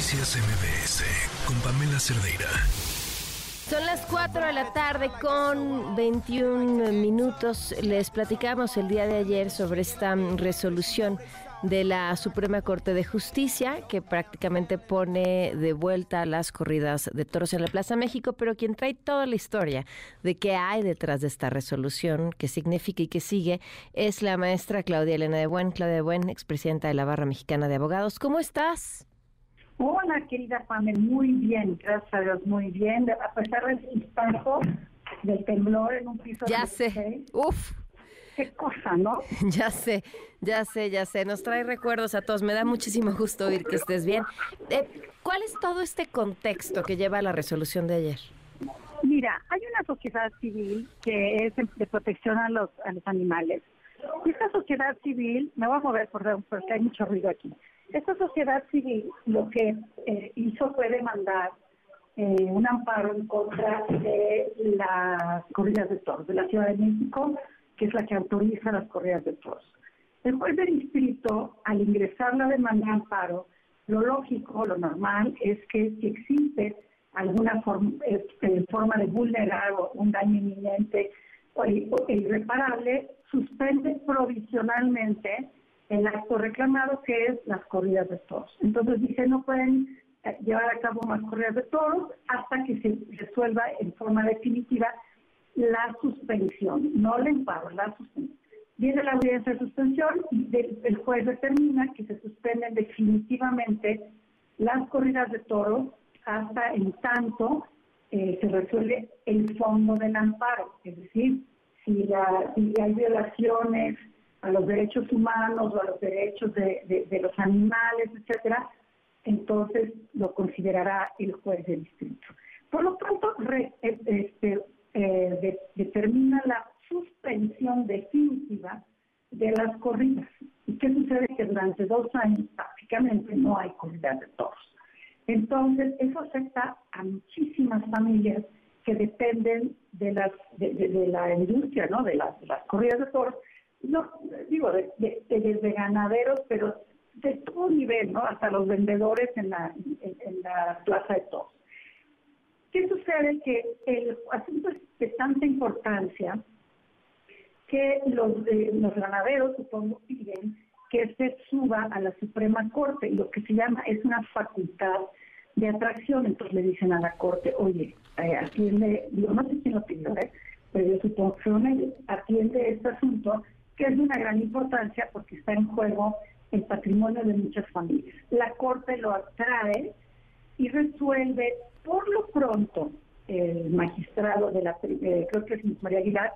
Noticias MBS con Pamela Cerdeira. Son las 4 de la tarde con 21 minutos. Les platicamos el día de ayer sobre esta resolución de la Suprema Corte de Justicia, que prácticamente pone de vuelta las corridas de toros en la Plaza México, pero quien trae toda la historia de qué hay detrás de esta resolución, qué significa y qué sigue, es la maestra Claudia Elena de Buen. Claudia de Buen, expresidenta de la Barra Mexicana de Abogados. ¿Cómo estás? Hola, querida Pamela, muy bien, gracias a Dios, muy bien. A pesar del impacto del temblor en un piso ya sé, uf, qué cosa, ¿no? Ya sé, ya sé, ya sé. Nos trae recuerdos a todos. Me da muchísimo gusto oír que estés bien. Eh, ¿Cuál es todo este contexto que lleva a la resolución de ayer? Mira, hay una sociedad civil que es de protección a los, a los animales. Esta sociedad civil, me voy a mover por porque hay mucho ruido aquí. Esta sociedad civil lo que eh, hizo fue demandar eh, un amparo en contra de las corridas de toros de la Ciudad de México que es la que autoriza las correas de toros. El juez del distrito, al ingresar la demanda de amparo, lo lógico, lo normal, es que si existe alguna forma, este, forma de vulnerar o un daño inminente o, irreparable, suspende provisionalmente el acto reclamado que es las corridas de toros. Entonces dice, no pueden eh, llevar a cabo más corridas de toros hasta que se resuelva en forma definitiva la suspensión, no el amparo, la suspensión. Viene la audiencia de suspensión y el juez determina que se suspenden definitivamente las corridas de toros hasta en tanto eh, se resuelve el fondo del amparo, es decir, si, hay violaciones a los derechos humanos o a los derechos de, de los animales, etcétera, entonces lo considerará el juez del distrito. Por lo re, eh, este, eh, determina la suspensión definitiva de las corridas. ¿Y qué sucede? Que durante dos años prácticamente no hay corridas de toros. Entonces, eso afecta a muchísimas familias que dependen de la industria, ¿no? De las, corridas de toros. Digo, de, desde ganaderos, pero de todo nivel, ¿no? Hasta los vendedores en la, plaza de toros. ¿Qué sucede? Que el asunto es de tanta importancia que los, los ganaderos, supongo, piden que se suba a la Suprema Corte, lo que se llama es una facultad de atracción. Entonces le dicen a la Corte, oye, eh, atiende, digo, no sé quién lo pidió, ¿eh? pero yo supongo que son atiende este asunto que es de una gran importancia porque está en juego el patrimonio de muchas familias. La Corte lo atrae y resuelve por lo pronto el magistrado de la, eh, creo que es María Aguilar,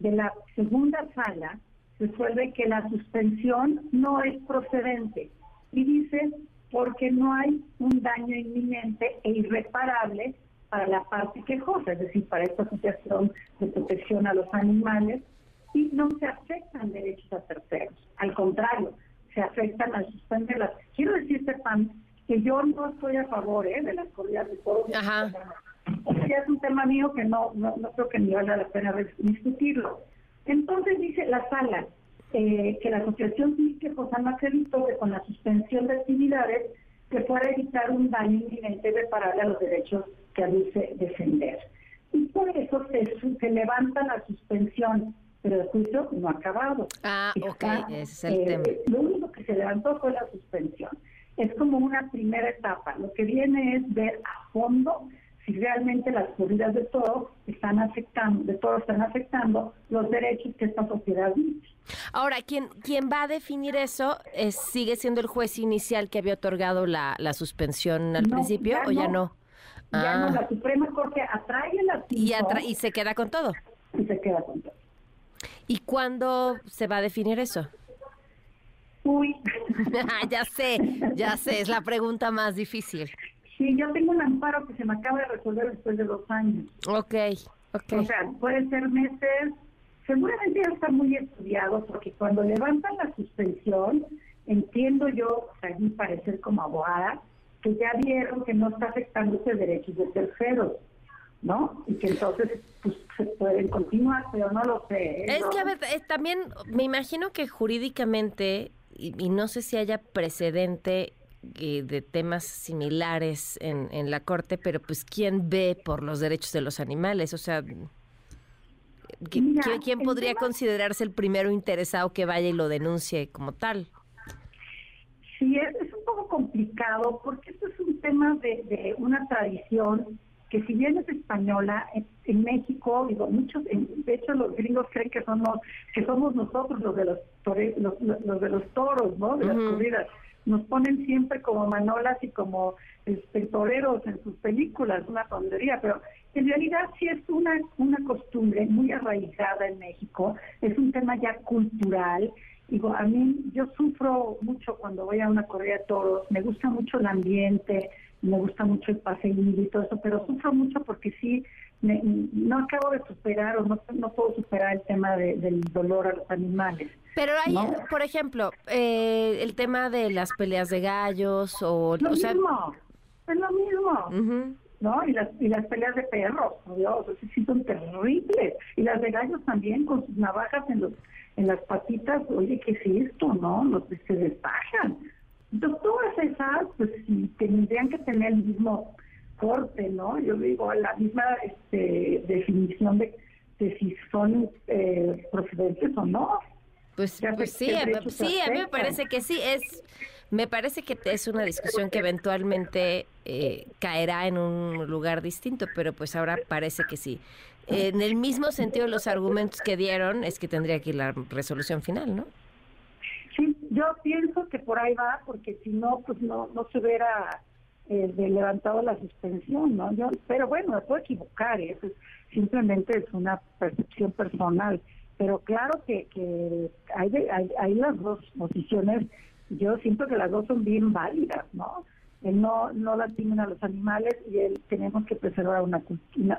de la segunda sala, resuelve que la suspensión no es procedente y dice porque no hay un daño inminente e irreparable para la parte quejosa, es decir, para esta asociación de protección a los animales, y no se afectan derechos a terceros. Al contrario, se afectan al suspenderlas. Quiero decirte, Pam, que yo no estoy a favor ¿eh? de las corridas de toros. Ajá. es un tema mío que no, no, creo que ni vale la pena discutirlo. Entonces dice la sala eh, que la Asociación Civil que no acreditó que con la suspensión de actividades se pueda evitar un daño inminente reparable a los derechos que dice defender. Y por eso se, se levanta la suspensión, pero el juicio no ha acabado. Ah, ok, ese es el tema. Eh, lo único que se levantó fue la suspensión es como una primera etapa. Lo que viene es ver a fondo si realmente las corridas de todo están afectando, de todo están afectando los derechos que esta sociedad dice. Ahora, ¿quién, quién va a definir eso es, sigue siendo el juez inicial que había otorgado la, la suspensión al principio o ya no? Ya no, ah. la Suprema Corte atrae la y, y se queda con todo. Y se queda con todo. ¿Y cuándo se va a definir eso? Uy. ya sé, ya sé, es la pregunta más difícil. Sí, yo tengo un amparo que se me acaba de resolver después de dos años. Ok, ok. O sea, puede ser meses, seguramente ya está muy estudiado, porque cuando levantan la suspensión, entiendo yo, a mí parecer como abogada, que ya vieron que no está afectando ese derechos de terceros. ¿no? Y que entonces pues, se pueden continuar, pero no lo sé. ¿eh? Es que, a ver, también me imagino que jurídicamente y, no sé si haya precedente eh, de temas similares en, en la corte, pero pues ¿quién ve por los derechos de los animales? O sea, ¿quién, quién podría considerarse el primero interesado que vaya y lo denuncie como tal? Sí, es, es un poco complicado porque esto es un tema de, de una tradición que si bien es española, en, México, digo, muchos, de hecho los gringos creen que somos, que somos nosotros los de los, los, de los toros, ¿no? De las corridas. Nos ponen siempre como manolas y como este, en sus películas, una tontería, pero en realidad sí es una, una costumbre muy arraigada en México, es un tema ya cultural. Digo, a mí yo sufro mucho cuando voy a una corrida de toros, me gusta mucho el ambiente, me gusta mucho el paseín y todo eso, pero sufro mucho porque sí, no acabo de superar o no, no puedo superar el tema del dolor a los animales. Pero hay, por ejemplo, eh, el tema de las peleas de gallos o... Lo o mismo, es lo mismo. ¿no? Y las, y las peleas de perros, Dios, sí son terribles. Y las de gallos también, con sus navajas en los en las patitas, oye, ¿qué es esto, no? Los que se despajan. Entonces, todas esas, pues tendrían que tener el mismo corte, ¿no? Yo digo, la misma este, definición de, de si son eh, procedentes o no. Pues, pues sí, sí, a mí me parece que sí, es... Me parece que es una discusión que eventualmente eh, caerá en un lugar distinto, pero pues ahora parece que sí. En el mismo sentido, los argumentos que dieron es que tendría que ir la resolución final, ¿no? Sí, yo pienso que por ahí va, porque si no, pues no, no se hubiera eh, levantado la suspensión, ¿no? Yo, pero bueno, me puedo equivocar, ¿eh? eso simplemente es una percepción personal. Pero claro que, que hay, hay, hay las dos posiciones, yo siento que las dos son bien válidas, ¿no? El no, no lastimen a los animales y el tenemos que preservar una,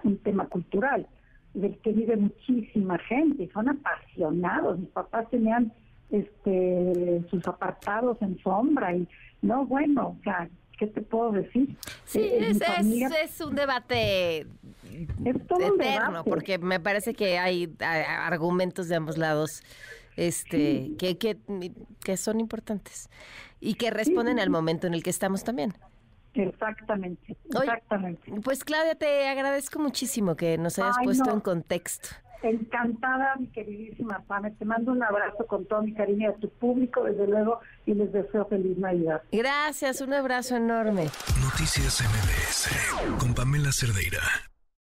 un tema cultural del que vive muchísima gente, son apasionados. Mis papás tenían este sus apartados en sombra y no bueno o sea qué te puedo decir sí eh, es, un debate eterno porque me parece que hay, argumentos de ambos lados este que, que, que son importantes y que responden al momento en el que estamos también. Exactamente, exactamente. pues Claudia, te agradezco muchísimo que nos hayas puesto en contexto. Encantada, mi queridísima Pame. Te mando un abrazo con todo mi cariño a tu público, desde luego, y les deseo feliz Navidad. Gracias, un abrazo enorme. Noticias MBS con Pamela Cerdeira.